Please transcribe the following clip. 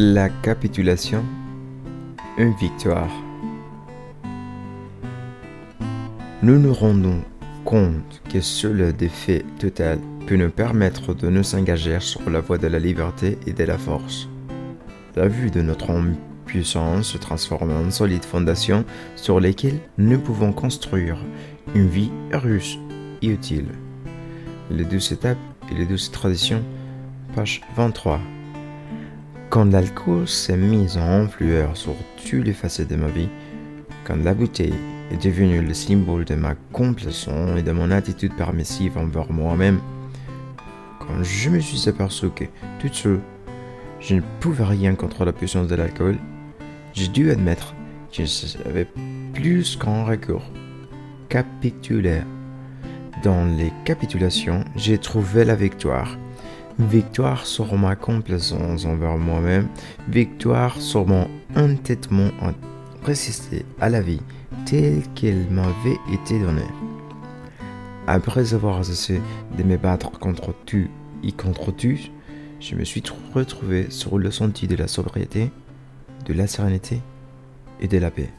La capitulation, une victoire. Nous nous rendons compte que seul le défait total peut nous permettre de nous engager sur la voie de la liberté et de la force. La vue de notre puissance se transforme en solide fondation sur lesquelles nous pouvons construire une vie heureuse et utile. Les deux étapes et les deux traditions, page 23. Quand l'alcool s'est mis en influeur sur toutes les facettes de ma vie, quand la bouteille est devenue le symbole de ma complaisance et de mon attitude permissive envers moi-même, quand je me suis aperçu que, tout seul, je ne pouvais rien contre la puissance de l'alcool, j'ai dû admettre que je savais plus qu'en recours. Capitulaire. Dans les capitulations, j'ai trouvé la victoire victoire sur ma complaisance envers moi-même, victoire sur mon entêtement à résister à la vie telle qu'elle m'avait été donnée. Après avoir cessé de me battre contre tu et contre tu, je me suis retrouvé sur le sentier de la sobriété, de la sérénité et de la paix.